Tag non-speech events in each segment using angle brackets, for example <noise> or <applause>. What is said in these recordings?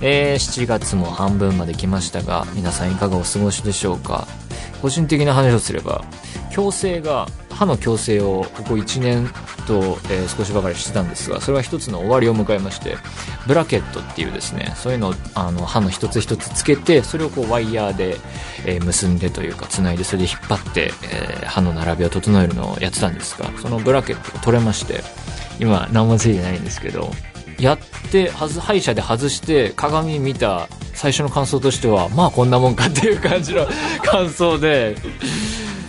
えー、7月も半分まで来ましたが皆さんいかがお過ごしでしょうか？個人的な話をすれば矯正が歯の矯正をここ1年と、えー少しばかりしてたんですがそれは一つの終わりを迎えましてブラケットっていうですねそういうのをあの歯の一つ一つつけてそれをこうワイヤーで、えー結んでというかつないでそれで引っ張って、えー歯の並びを整えるのをやってたんですがそのブラケットが取れまして今何もついてないんですけどやってはず歯医者で外して鏡見た最初の感想としてはまあこんなもんかっていう感じの感想で。<laughs>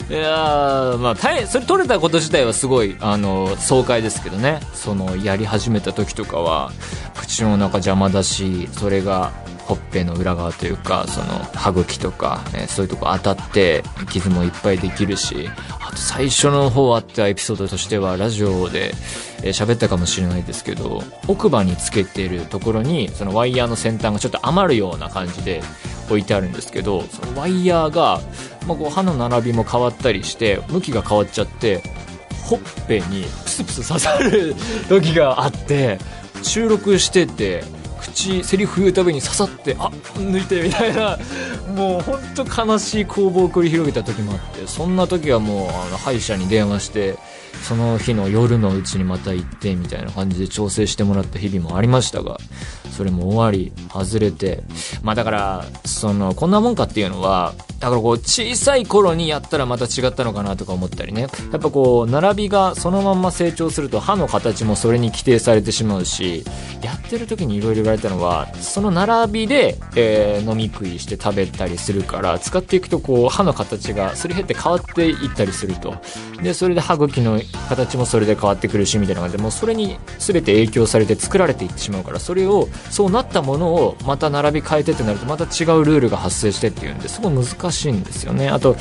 いやまあそれ取れたこと自体はすごいあの爽快ですけどね。そのやり始めた時とかは口の中邪魔だしそれがほっぺの裏側というかその歯茎とか、えそういうとこ当たって傷もいっぱいできるしあと最初の方あったエピソードとしてはラジオでえー喋ったかもしれないですけど奥歯につけてるところにそのワイヤーの先端がちょっと余るような感じで置いてあるんですけどそのワイヤーが、まあ、こう歯の並びも変わったりして向きが変わっちゃってほっぺにプスプス刺さる時があって収録してて口セリフ言うたびに刺さってあ抜いてみたいな。もう本当悲しい攻防を繰り広げた時もあってそんな時はもうあの歯医者に電話してその日の夜のうちにまた行ってみたいな感じで調整してもらった日々もありましたがそれも終わり外れて。まあだからそのこんなもんかっていうのはだからこう小さい頃にやったらまた違ったのかなとか思ったりね。やっぱこう並びがそのまんま成長すると歯の形もそれに規定されてしまうしやってる時にいろいろ言われたのはその並びで、えー飲み食いして食べたりするから使っていくとこう歯の形がすり減って変わっていったりすると。でそれで歯茎の形もそれで変わってくるしみたいな感じでもうそれに全て影響されて作られていってしまうからそれをそうなったものをまた並び変えてってなるとまた違うルールが発生してっていうんですごい難しいんですよね。あと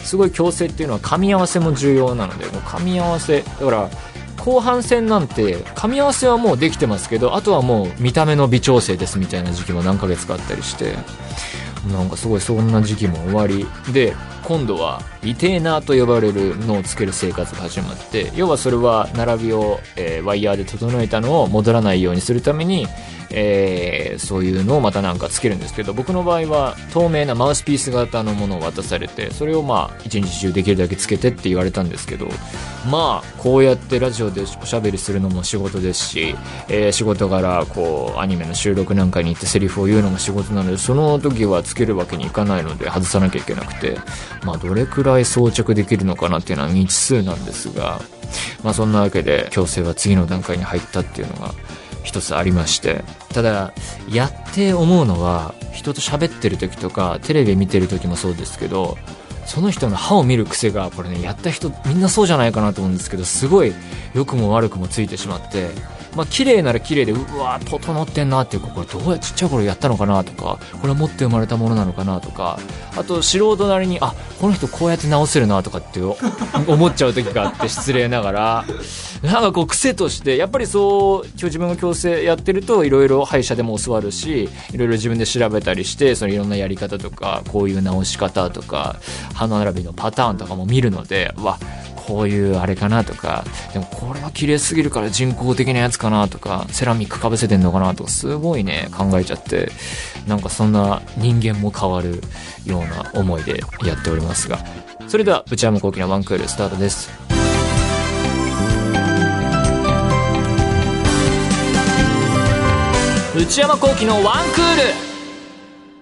すごい矯正っていうのは噛み合わせも重要なのでもう噛み合わせだから後半戦なんて噛み合わせはもうできてますけどあとはもう見た目の微調整ですみたいな時期も何ヶ月かあったりしてなんかすごいそんな時期も終わり。で今度はリテーナーと呼ばれるのをつける生活が始まって要はそれは並びを、えーワイヤーで整えたのを戻らないようにするために、えーそういうのをまたなんかつけるんですけど僕の場合は透明なマウスピース型のものを渡されてそれをまあ一日中できるだけつけてって言われたんですけどまあこうやってラジオでおしゃべりするのも仕事ですし、えー仕事柄こうアニメの収録なんかに行ってセリフを言うのも仕事なのでその時はつけるわけにいかないので外さなきゃいけなくてまあどれくらい装着できるのかなっていうのは未知数なんですがまあそんなわけで強制は次の段階に入ったっていうのが一つありましてただやって思うのは人と喋ってる時とかテレビ見てる時もそうですけどその人の歯を見る癖がこれねやった人みんなそうじゃないかなと思うんですけどすごい良くも悪くもついてしまってまあ綺麗なら綺麗でうわ整ってんなっていうかこれどうやちっちゃい頃やったのかなとかこれは持って生まれたものなのかなとかあと素人なりにあこの人こうやって直せるなとかって <laughs> 思っちゃう時があって失礼ながらなんかこう癖としてやっぱりそう今日自分が矯正やってるといろいろ歯医者でも教わるしいろいろ自分で調べたりしてそのいろんなやり方とかこういう直し方とか歯並びのパターンとかも見るのでわこういうあれかなとかでもこれは綺麗すぎるから人工的なやつかなとかセラミックかぶせてんのかなとかすごいね考えちゃってなんかそんな人間も変わるような思いでやっておりますが。それでは内山昂輝のワンクールスタートです。内山昂輝のワンクール。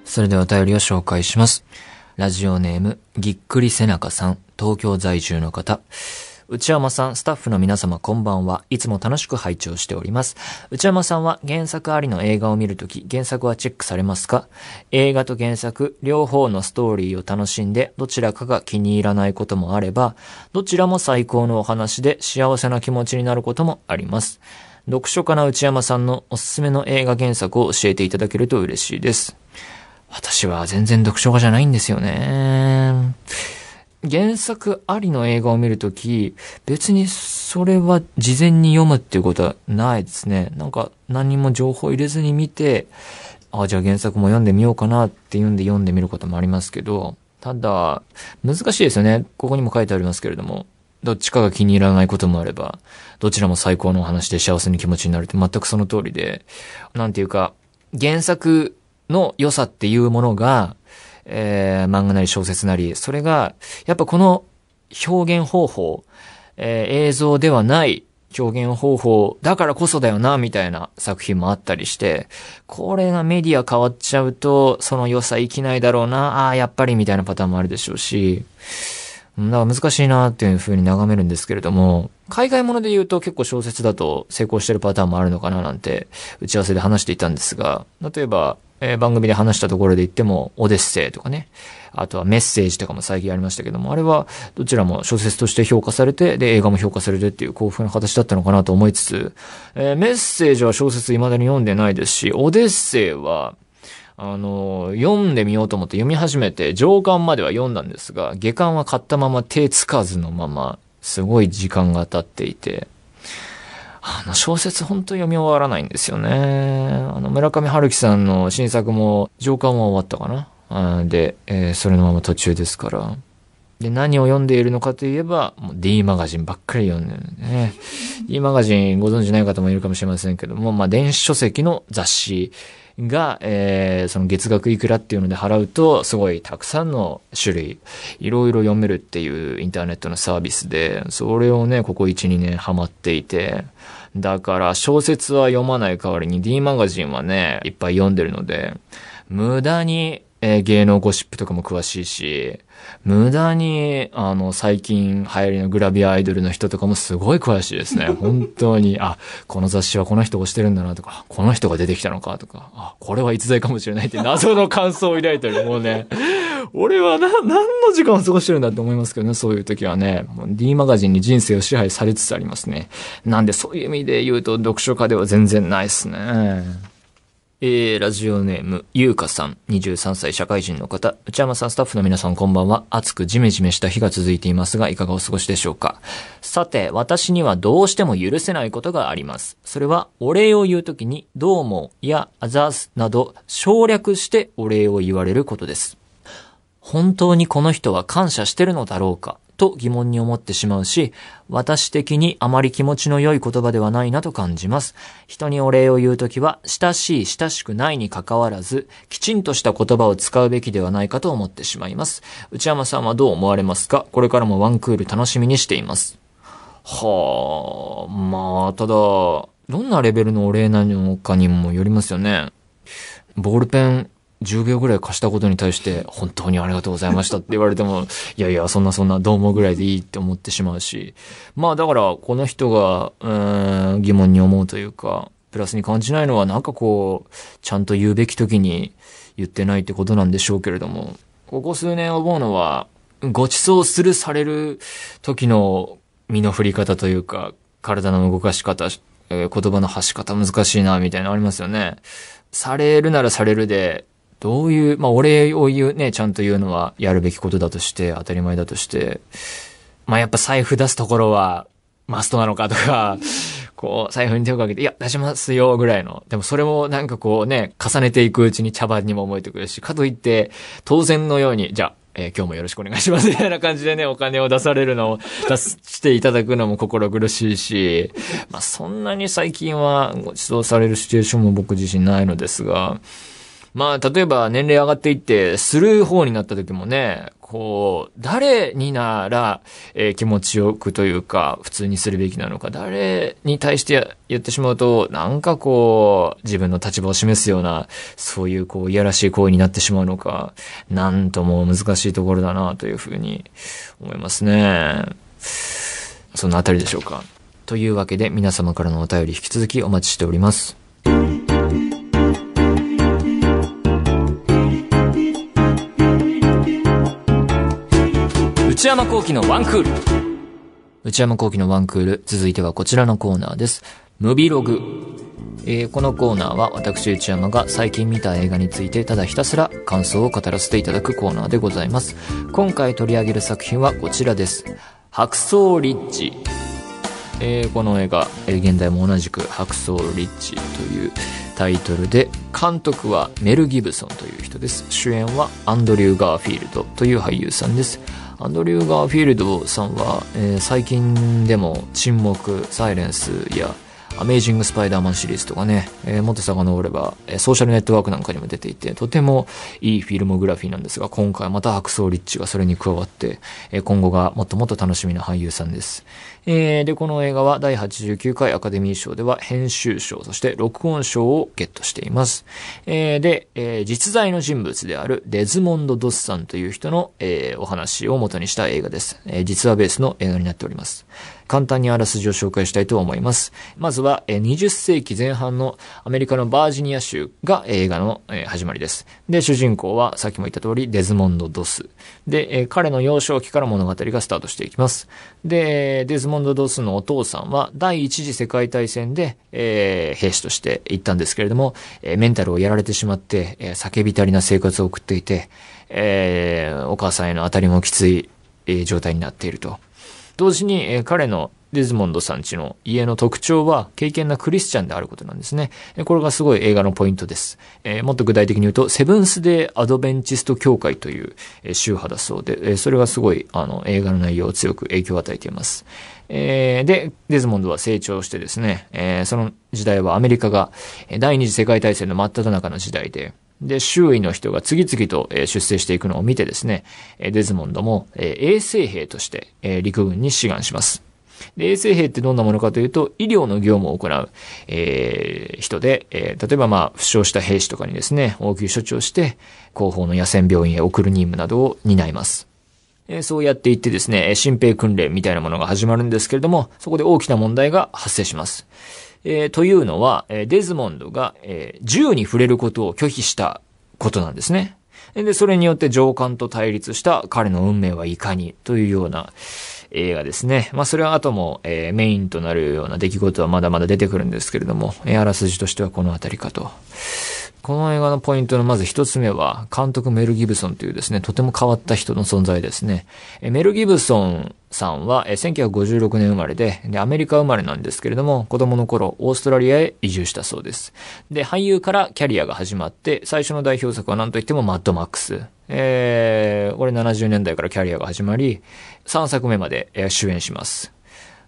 それではお便りを紹介します。ラジオネーム、ぎっくり背中さん、東京在住の方。内山さん、スタッフの皆様こんばんは。いつも楽しく拝聴しております。内山さんは原作ありの映画を見るとき、原作はチェックされますか？映画と原作、両方のストーリーを楽しんで、どちらかが気に入らないこともあれば、どちらも最高のお話で幸せな気持ちになることもあります。読書家な内山さんのおすすめの映画原作を教えていただけると嬉しいです。私は全然読書家じゃないんですよね。原作ありの映画を見るとき、別にそれは事前に読むっていうことはないですね。なんか何も情報入れずに見て、ああ、じゃあ原作も読んでみようかなっていうんで読んでみることもありますけど、ただ、難しいですよね。ここにも書いてありますけれども、どっちかが気に入らないこともあれば、どちらも最高のお話で幸せに気持ちになるって全くその通りで、なんていうか、原作の良さっていうものが、えー、漫画なり小説なり、それが、やっぱこの表現方法、えー、映像ではない表現方法だからこそだよな、みたいな作品もあったりして、これがメディア変わっちゃうと、その良さ生きないだろうな、ああ、やっぱりみたいなパターンもあるでしょうし、だか難しいなっていう風に眺めるんですけれども、海外もので言うと結構小説だと成功してるパターンもあるのかななんて打ち合わせで話していたんですが、例えば、えー、番組で話したところで言っても、オデッセイとかね、あとはメッセージとかも最近ありましたけども、あれはどちらも小説として評価されて、で、映画も評価されてっていう幸福な形だったのかなと思いつつ、えー、メッセージは小説未だに読んでないですし、オデッセイは、あの、読んでみようと思って読み始めて、上巻までは読んだんですが、下巻は買ったまま手つかずのまま、すごい時間が経っていて、あの小説本当読み終わらないんですよね。あの、村上春樹さんの新作も上巻は終わったかな。で、えー、それのまま途中ですから。で、何を読んでいるのかといえば、もう D マガジンばっかり読んでるね。<laughs> D マガジンご存知ない方もいるかもしれませんけども、まあ、電子書籍の雑誌が、えー、その月額いくらっていうので払うと、すごいたくさんの種類、いろいろ読めるっていうインターネットのサービスで、それをね、ここ1、2年ハマっていて、だから小説は読まない代わりに D マガジンはね、いっぱい読んでるので、無駄に、えー、芸能ゴシップとかも詳しいし、無駄に、あの、最近流行りのグラビアアイドルの人とかもすごい詳しいですね。<laughs> 本当に、あ、この雑誌はこの人をしてるんだなとか、この人が出てきたのかとか、あ、これは逸材かもしれないって謎の感想を抱いたり、もうね、<laughs> 俺はな、何の時間を過ごしてるんだって思いますけどね、そういう時はね、D マガジンに人生を支配されつつありますね。なんでそういう意味で言うと読書家では全然ないっすね。えー、ラジオネーム、ゆうかさん、23歳社会人の方、内山さんスタッフの皆さんこんばんは。暑くジメジメした日が続いていますが、いかがお過ごしでしょうか。さて、私にはどうしても許せないことがあります。それは、お礼を言うときに、どうもやあざーすなど、省略してお礼を言われることです。本当にこの人は感謝してるのだろうかと疑問に思ってしまうし、私的にあまり気持ちの良い言葉ではないなと感じます。人にお礼を言うときは、親しい親しくないに関わらず、きちんとした言葉を使うべきではないかと思ってしまいます。内山さんはどう思われますか？これからもワンクール楽しみにしています。はあ、まあ、ただ、どんなレベルのお礼なのかにもよりますよね。ボールペン10秒ぐらい貸したことに対して、本当にありがとうございましたって言われても、いやいや、そんなそんな、どうもぐらいでいいって思ってしまうし。まあだから、この人が、うん、疑問に思うというか、プラスに感じないのは、なんかこう、ちゃんと言うべき時に言ってないってことなんでしょうけれども、ここ数年思うのは、ご馳走するされる時の身の振り方というか、体の動かし方、え、言葉の発し方難しいな、みたいなのありますよね。されるならされるで、どういう、まあ、お礼を言うね、ちゃんと言うのはやるべきことだとして、当たり前だとして、まあ、やっぱ財布出すところは、マストなのかとか、<laughs> こう、財布に手をかけて、いや、出しますよ、ぐらいの。でもそれもなんかこうね、重ねていくうちに茶番にも思えてくるし、かといって、当然のように、じゃあ、えー、今日もよろしくお願いします、みたいな感じでね、お金を出されるのを、出していただくのも心苦しいし、まあ、そんなに最近はご馳走されるシチュエーションも僕自身ないのですが、まあ、例えば年齢上がっていって、する方になった時もね、こう、誰になら、えー、気持ちよくというか、普通にするべきなのか、誰に対して言ってしまうと、なんかこう、自分の立場を示すような、そういうこう、いやらしい行為になってしまうのか、なんとも難しいところだな、というふうに思いますね。そのあたりでしょうか。というわけで、皆様からのお便り引き続きお待ちしております。内山幸喜のワンクール。内山幸喜のワンクール。続いてはこちらのコーナーです。ムビログ。えーこのコーナーは私内山が最近見た映画についてただひたすら感想を語らせていただくコーナーでございます。今回取り上げる作品はこちらです。白装リッチ。えーこの映画、えー現代も同じく白装リッチというタイトルで、監督はメル・ギブソンという人です。主演はアンドリュー・ガーフィールドという俳優さんです。アンドリュー・ガーフィールドさんは、えー最近でも沈黙、サイレンスやアメージング・スパイダーマンシリーズとかね、えーもっと遡れば、えーソーシャルネットワークなんかにも出ていて、とてもいいフィルモグラフィーなんですが、今回また白装リッチがそれに加わって、えー今後がもっともっと楽しみな俳優さんです。えーで、この映画は第89回アカデミー賞では編集賞、そして録音賞をゲットしています。えーで、えー実在の人物であるデズモンド・ドスさんという人の、えーお話を元にした映画です。えー実話ベースの映画になっております。簡単にあらすじを紹介したいと思います。まずは、20世紀前半のアメリカのバージニア州が映画の、始まりです。で、主人公はさっきも言った通りデズモンド・ドス。で、彼の幼少期から物語がスタートしていきます。で、デズモンド・ドスのお父さんは第一次世界大戦で、えー兵士として行ったんですけれども、えーメンタルをやられてしまって、えー叫びたりな生活を送っていて、えーお母さんへの当たりもきつい、えー状態になっていると。同時に、えー彼のデズモンドさんちの家の特徴は、敬虔なクリスチャンであることなんですね。これがすごい映画のポイントです。えーもっと具体的に言うと、セブンス・デー・アドベンチスト教会という、宗派だそうで、えそれがすごい、あの、映画の内容を強く影響を与えています。えーで、デズモンドは成長してですね、えーその時代はアメリカが第二次世界大戦の真っ只中の時代で、で、周囲の人が次々と出世していくのを見てですね、デズモンドも衛生兵として陸軍に志願します。で、衛生兵ってどんなものかというと、医療の業務を行う、えー人で、えー例えばまあ、負傷した兵士とかにですね、応急処置をして、後方の野戦病院へ送る任務などを担います。えーそうやっていってですね、新兵訓練みたいなものが始まるんですけれども、そこで大きな問題が発生します。えーというのは、デズモンドが、え銃に触れることを拒否したことなんですね。で、それによって上官と対立した彼の運命はいかにというような映画ですね。まあ、それは後も、えーメインとなるような出来事はまだまだ出てくるんですけれども、えーあらすじとしてはこのあたりかと。この映画のポイントのまず一つ目は、監督メル・ギブソンというですね、とても変わった人の存在ですね。えメル・ギブソンさんは、え1956年生まれでで、アメリカ生まれなんですけれども、子供の頃、オーストラリアへ移住したそうです。で、俳優からキャリアが始まって、最初の代表作は何といってもマッドマックス。えー、これ70年代からキャリアが始まり、3作目までえ主演します。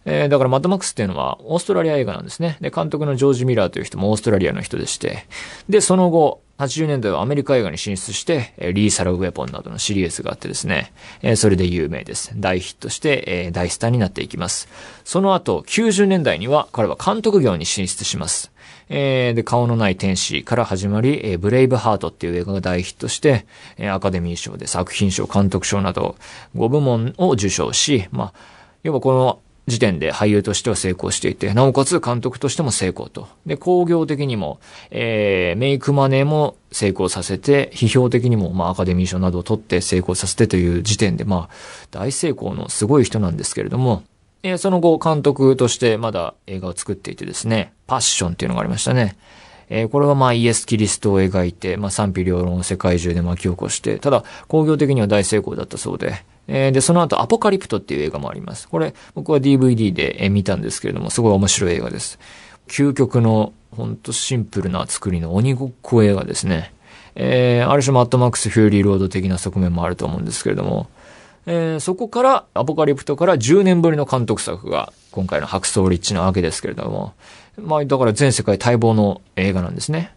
えーだからマッドマックスっていうのはオーストラリア映画なんですね。で、監督のジョージ・ミラーという人もオーストラリアの人でして、で、その後、80年代はアメリカ映画に進出して、リーサル・ウェポンなどのシリーズがあってですね、それで有名です。大ヒットして、大スターになっていきます。その後、90年代には彼は監督業に進出します。えーで、顔のない天使から始まり、えーブレイブハートっていう映画が大ヒットして、えーアカデミー賞で作品賞、監督賞など5部門を受賞し、まあ、要はこの時点で俳優としては成功していて、なおかつ監督としても成功と。で、工業的にも、えーメイクマネーも成功させて、批評的にも、まあ、アカデミー賞などを取って成功させてという時点で、まあ、大成功のすごい人なんですけれども、えーその後、監督としてまだ映画を作っていてですね、パッションっていうのがありましたね。えーこれはまあイエス・キリストを描いて、まあ賛否両論を世界中で巻き起こして、ただ工業的には大成功だったそうで、えーで、その後アポカリプトっていう映画もあります。これ僕は DVD で見たんですけれども、すごい面白い映画です。究極のほんとシンプルな作りの鬼ごっこ映画ですね。えーある種マッドマックス・フューリー・ロード的な側面もあると思うんですけれども、えーそこから、アポカリプトから10年ぶりの監督作が、今回のハクソー・リッジなわけですけれども、まあ、だから全世界待望の映画なんですね。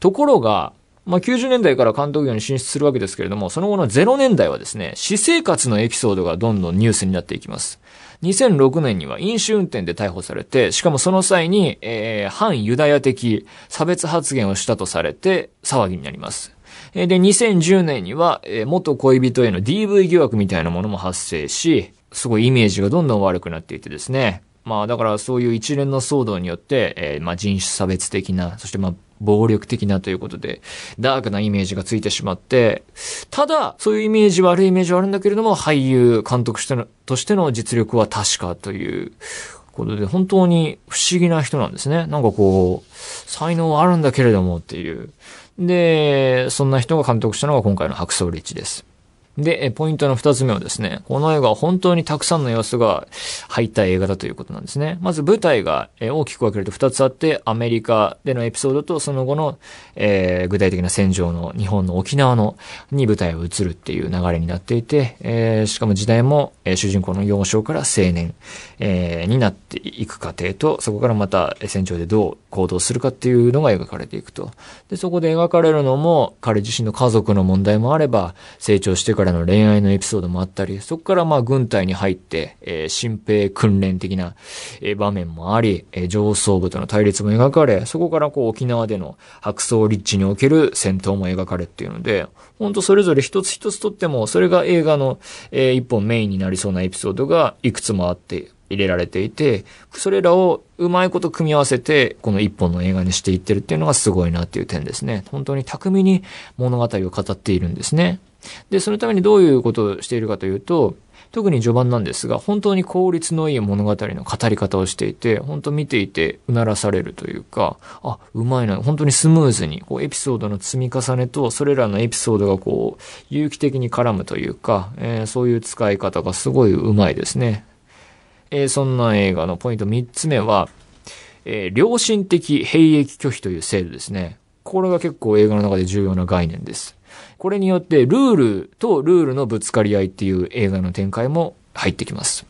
ところが、まあ、90年代から監督業に進出するわけですけれども、その後の0年代はですね、私生活のエピソードがどんどんニュースになっていきます。2006年には飲酒運転で逮捕されて、しかもその際に、えー反ユダヤ的差別発言をしたとされて騒ぎになります。で、2010年には、えー元恋人への DV 疑惑みたいなものも発生し、すごいイメージがどんどん悪くなっていてですね。まあだからそういう一連の騒動によって、えーまあ人種差別的な、そしてまあ暴力的なということで、ダークなイメージがついてしまって、ただ、そういうイメージ、悪いイメージはあるんだけれども、俳優、監督してのとしての実力は確かという、ことで、本当に不思議な人なんですね。なんかこう、才能はあるんだけれどもっていう。で、そんな人が監督したのが今回の白装リッチです。で、ポイントの二つ目はですね、この映画は本当にたくさんの要素が入った映画だということなんですね。まず舞台が大きく分けると二つあって、アメリカでのエピソードとその後の、えー、具体的な戦場の日本の沖縄のに舞台を移るっていう流れになっていて、えー、しかも時代も、えー、主人公の幼少から青年、えー、になっていく過程と、そこからまた戦場でどう行動するかっていうのが描かれていくと。で、そこで描かれるのも彼自身の家族の問題もあれば、成長してからの恋愛のエピソードもあったり、そこからまあ軍隊に入って、えー、新兵訓練的な、え、場面もあり、えー、上層部との対立も描かれ、そこからこう沖縄での白装立地における戦闘も描かれっていうので、ほんとそれぞれ一つ一つとっても、それが映画の、えー、一本メインになりそうなエピソードがいくつもあって、入れられていて、それらをうまいこと組み合わせて、この一本の映画にしていってるっていうのがすごいなっていう点ですね。本当に巧みに物語を語っているんですね。で、そのためにどういうことをしているかというと、特に序盤なんですが、本当に効率のいい物語の語り方をしていて、本当見ていてうならされるというか、あ、うまいな、本当にスムーズに、こうエピソードの積み重ねと、それらのエピソードがこう、有機的に絡むというか、えー、そういう使い方がすごいうまいですね。えー、そんな映画のポイント3つ目は、えー、良心的兵役拒否という制度ですね。これが結構映画の中で重要な概念です。これによってルールとルールのぶつかり合いっていう映画の展開も入ってきます。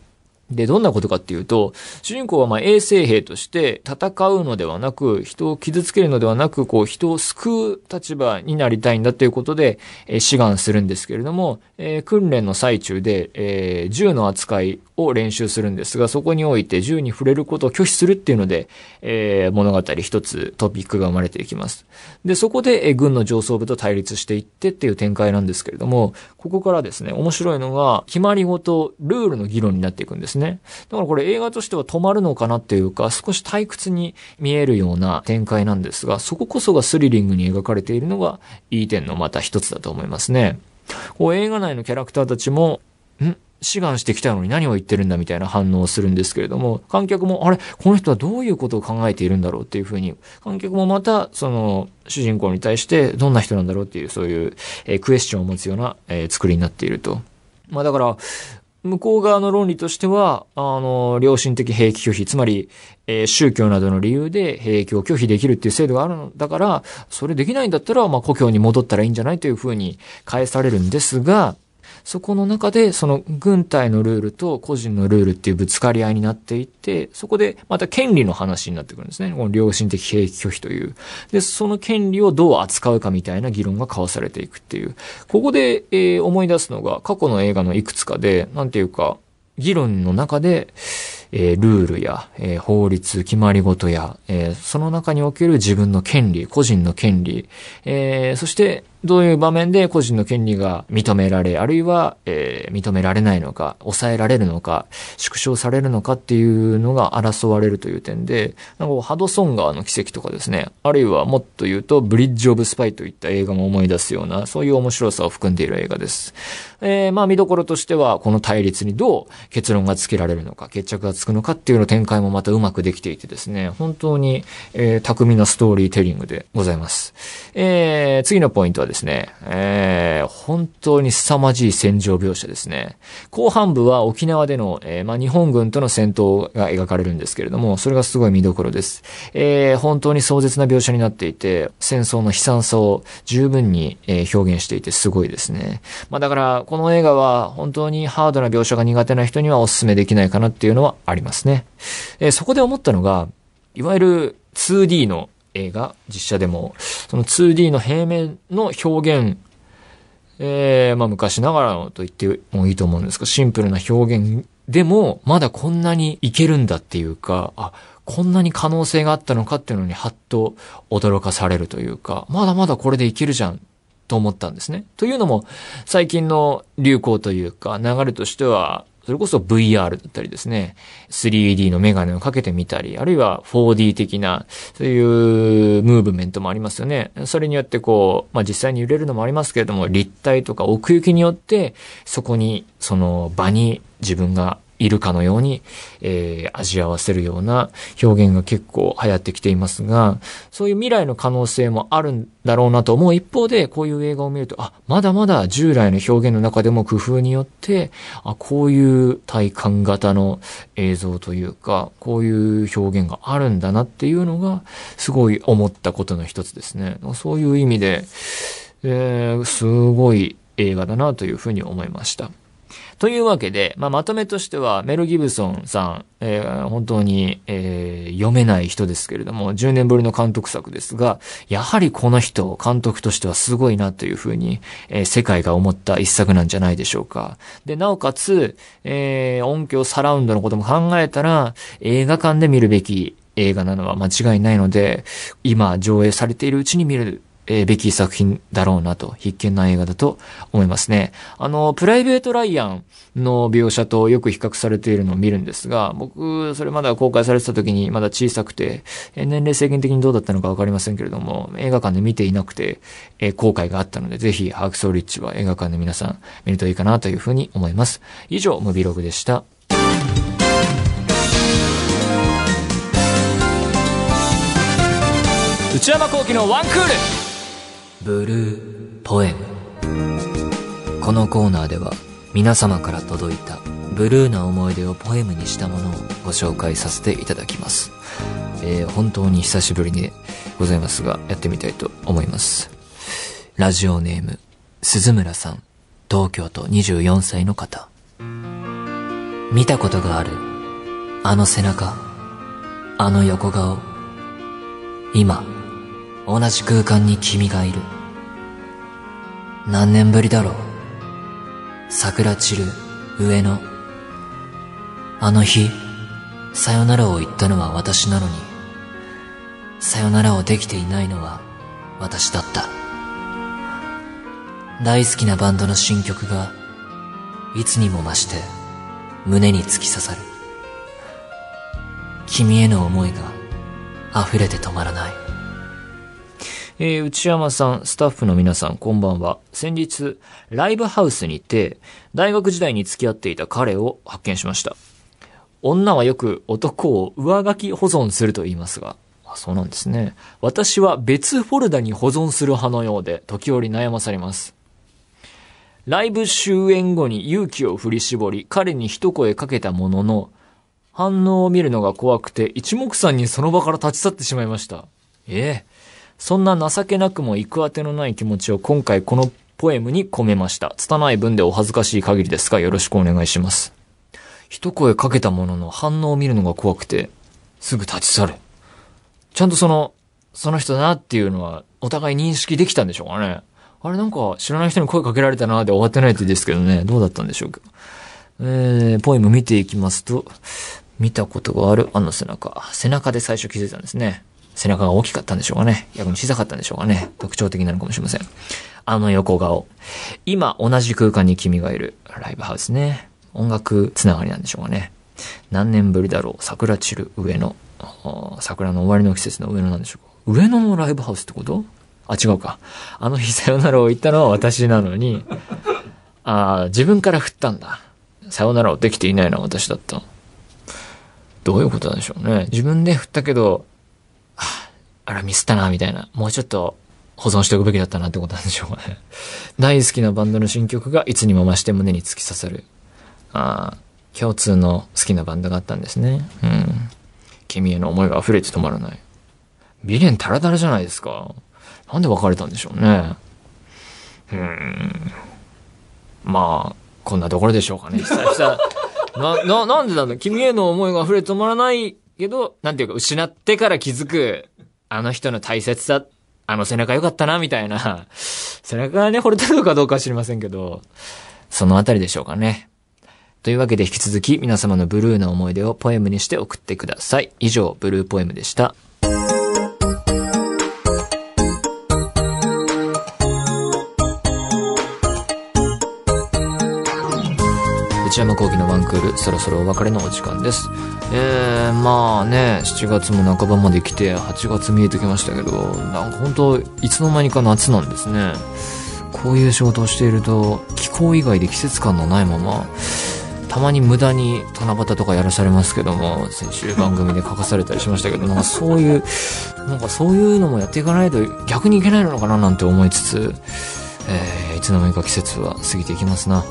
で、どんなことかっていうと、主人公はまあ衛生兵として戦うのではなく、人を傷つけるのではなく、こう人を救う立場になりたいんだということで、えー、志願するんですけれども、えー、訓練の最中で、えー、銃の扱いを練習するんですが、そこにおいて銃に触れることを拒否するっていうので、え、物語一つトピックが生まれていきます。で、そこで、え、軍の上層部と対立していってっていう展開なんですけれども、ここからですね、面白いのが、決まりごと、ルールの議論になっていくんですね。ねだからこれ映画としては止まるのかなっていうか、少し退屈に見えるような展開なんですが、そここそがスリリングに描かれているのが、いい点のまた一つだと思いますね。こう映画内のキャラクターたちも、ん？志願してきたのに何を言ってるんだみたいな反応をするんですけれども、観客も、あれ？この人はどういうことを考えているんだろうっていうふうに、観客もまた、その、主人公に対してどんな人なんだろうっていう、そういう、えー、クエスチョンを持つような、えー、作りになっていると。まあだから、向こう側の論理としては、あの、良心的兵役拒否、つまり、えー、宗教などの理由で兵役を拒否できるっていう制度があるのだから、それできないんだったら、まあ、故郷に戻ったらいいんじゃないというふうに返されるんですが、そこの中で、その軍隊のルールと個人のルールっていうぶつかり合いになっていって、そこでまた権利の話になってくるんですね。この良心的兵役拒否という。で、その権利をどう扱うかみたいな議論が交わされていくっていう。ここで、えー、思い出すのが、過去の映画のいくつかで、なんていうか、議論の中で、えー、ルールや、えー、法律、決まり事や、えー、その中における自分の権利、個人の権利、えそして、どういう場面で個人の権利が認められ、あるいは、えー、認められないのか、抑えられるのか、縮小されるのかっていうのが争われるという点で、なんかハドソン川の奇跡とかですね、あるいはもっと言うと、ブリッジ・オブ・スパイといった映画も思い出すような、そういう面白さを含んでいる映画です。えー、まあ見どころとしては、この対立にどう結論がつけられるのか、決着がつくのかっていうの展開もまたうまくできていてですね、本当に、えー、巧みなストーリーテリングでございます。えー、次のポイントはですね、えー、本当に凄まじい戦場描写ですね。後半部は沖縄での、えー、まあ、日本軍との戦闘が描かれるんですけれども、それがすごい見どころです。えー、本当に壮絶な描写になっていて、戦争の悲惨さを十分に、え、表現していてすごいですね。まあ、だから、この映画は本当にハードな描写が苦手な人にはお勧めできないかなっていうのはありますね。え、そこで思ったのが、いわゆる 2D の映画、実写でも、その 2D の平面の表現、えー、まあ昔ながらのと言ってもいいと思うんですが、シンプルな表現でも、まだこんなにいけるんだっていうか、あ、こんなに可能性があったのかっていうのにはっと驚かされるというか、まだまだこれでいけるじゃんと思ったんですね。というのも、最近の流行というか、流れとしては、それこそ VR だったりですね、3D のメガネをかけてみたり、あるいは 4D 的な、そういうムーブメントもありますよね。それによってこう、まあ、実際に揺れるのもありますけれども、立体とか奥行きによって、そこに、その場に自分がいるかのように、えー、味合わせるような表現が結構流行ってきていますが、そういう未来の可能性もあるんだろうなと思う一方で、こういう映画を見ると、あ、まだまだ従来の表現の中でも工夫によって、あ、こういう体感型の映像というか、こういう表現があるんだなっていうのが、すごい思ったことの一つですね。そういう意味で、えー、すごい映画だなというふうに思いました。というわけで、まあ、まとめとしては、メル・ギブソンさん、えー、本当に、えー、読めない人ですけれども、10年ぶりの監督作ですが、やはりこの人、監督としてはすごいなというふうに、えー、世界が思った一作なんじゃないでしょうか。で、なおかつ、え、音響サラウンドのことも考えたら、映画館で見るべき映画なのは間違いないので、今上映されているうちに見るえー、べき作品だろうなと、必見な映画だと思いますね。あの、プライベート・ライアンの描写とよく比較されているのを見るんですが、僕、それまだ公開されてた時にまだ小さくて、え、年齢制限的にどうだったのかわかりませんけれども、映画館で見ていなくて、えー、後悔があったので、ぜひ、ハークソーリッチは映画館で皆さん見るといいかなというふうに思います。以上、ムビログでした。内山幸輝のワンクールブルーポエム。このコーナーでは皆様から届いたブルーな思い出をポエムにしたものをご紹介させていただきます、えー、本当に久しぶりにございますがやってみたいと思います。ラジオネーム鈴村さん。東京都24歳の方。見たことがあるあの背中あの横顔。今同じ空間に君がいる。何年ぶりだろう。桜散る上の。あの日、さよならを言ったのは私なのに、さよならをできていないのは私だった。大好きなバンドの新曲が、いつにも増して胸に突き刺さる。君への思いが溢れて止まらない。えー、内山さん、スタッフの皆さん、こんばんは。先日、ライブハウスにて、大学時代に付き合っていた彼を発見しました。女はよく男を上書き保存すると言いますが、あそうなんですね。私は別フォルダに保存する派のようで、時折悩まされます。ライブ終演後に勇気を振り絞り、彼に一声かけたものの、反応を見るのが怖くて、一目散にその場から立ち去ってしまいました。ええそんな情けなくも行くあてのない気持ちを今回このポエムに込めました。拙い文でお恥ずかしい限りですがよろしくお願いします。一声かけたものの反応を見るのが怖くて、すぐ立ち去る。ちゃんとその、その人だなっていうのはお互い認識できたんでしょうかね。あれなんか知らない人に声かけられたなで終わってないってですけどね、どうだったんでしょうか。えー、ポエム見ていきますと、見たことがあるあの背中。背中で最初気づいたんですね。背中が大きかったんでしょうかね。逆に小さかったんでしょうかね。特徴的なのかもしれません。あの横顔。今同じ空間に君がいる。ライブハウスね。音楽つながりなんでしょうかね。何年ぶりだろう。桜散る上野。桜の終わりの季節の上野なんでしょうか。上野のライブハウスってこと？あ、違うか。あの日さよならを言ったのは私なのに、ああ自分から振ったんだ。さよならをできていないのは私だった。どういうことなんでしょうね。自分で振ったけど、あら、ミスったな、みたいな。もうちょっと保存しておくべきだったなってことなんでしょうかね。<laughs> 大好きなバンドの新曲がいつにも増して胸に突き刺さる。ああ、共通の好きなバンドがあったんですね。うん。君への思いが溢れて止まらない。未練タラタラじゃないですか。なんで別れたんでしょうね。うん。まあ、こんなところでしょうかね。久々。<laughs> な、な、なんでなんだ？君への思いが溢れて止まらないけど、なんていうか、失ってから気づく、あの人の大切さ、あの背中良かったな、みたいな、背中がね、惚れたのかどうかは知りませんけど、そのあたりでしょうかね。というわけで引き続き皆様のブルーな思い出をポエムにして送ってください。以上、ブルーポエムでした。山幸輝のワンクール、そろそろお別れのお時間です。えー、まあね、7月も半ばまで来て、8月見えてきましたけど、なんか本当いつの間にか夏なんですね。こういう仕事をしていると、気候以外で季節感のないまま、たまに無駄に七夕とかやらされますけども、先週番組で書かされたりしましたけど、なんかそういう、なんかそういうのもやっていかないと逆にいけないのかななんて思いつつ、えー、いつの間にか季節は過ぎていきますな。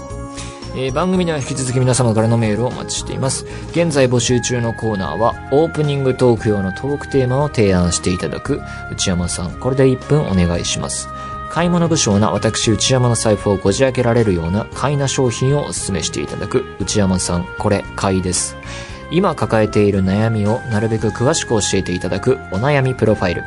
えー、番組では引き続き皆様からのメールをお待ちしています。現在募集中のコーナーは、オープニングトーク用のトークテーマを提案していただく、内山さん、これで1分お願いします。買い物不詳な私内山の財布をこじ開けられるような買いな商品をお勧めしていただく内山さん、これ買いです。今抱えている悩みをなるべく詳しく教えていただくお悩みプロファイル。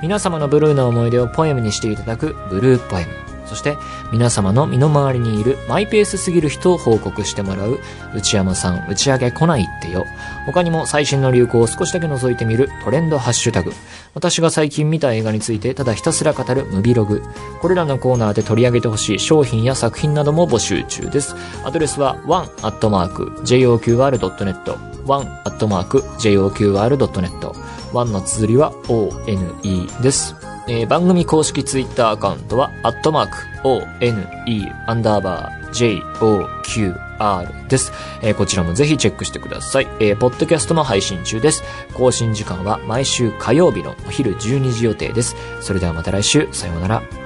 皆様のブルーな思い出をポエムにしていただくブルーポエム。そして皆様の身の回りにいるマイペースすぎる人を報告してもらう内山さん打ち上げ来ないってよ。他にも最新の流行を少しだけ覗いてみるトレンドハッシュタグ。私が最近見た映画についてただひたすら語るムビログ。これらのコーナーで取り上げてほしい商品や作品なども募集中です。アドレスは one.joqr.net one.joqr.net one の綴りは one です。えー番組公式ツイッターアカウントは、アットマーク、one, アンダーバー、joqr です。えーこちらもぜひチェックしてください。えーポッドキャストも配信中です。更新時間は毎週火曜日のお昼12時予定です。それではまた来週、さようなら。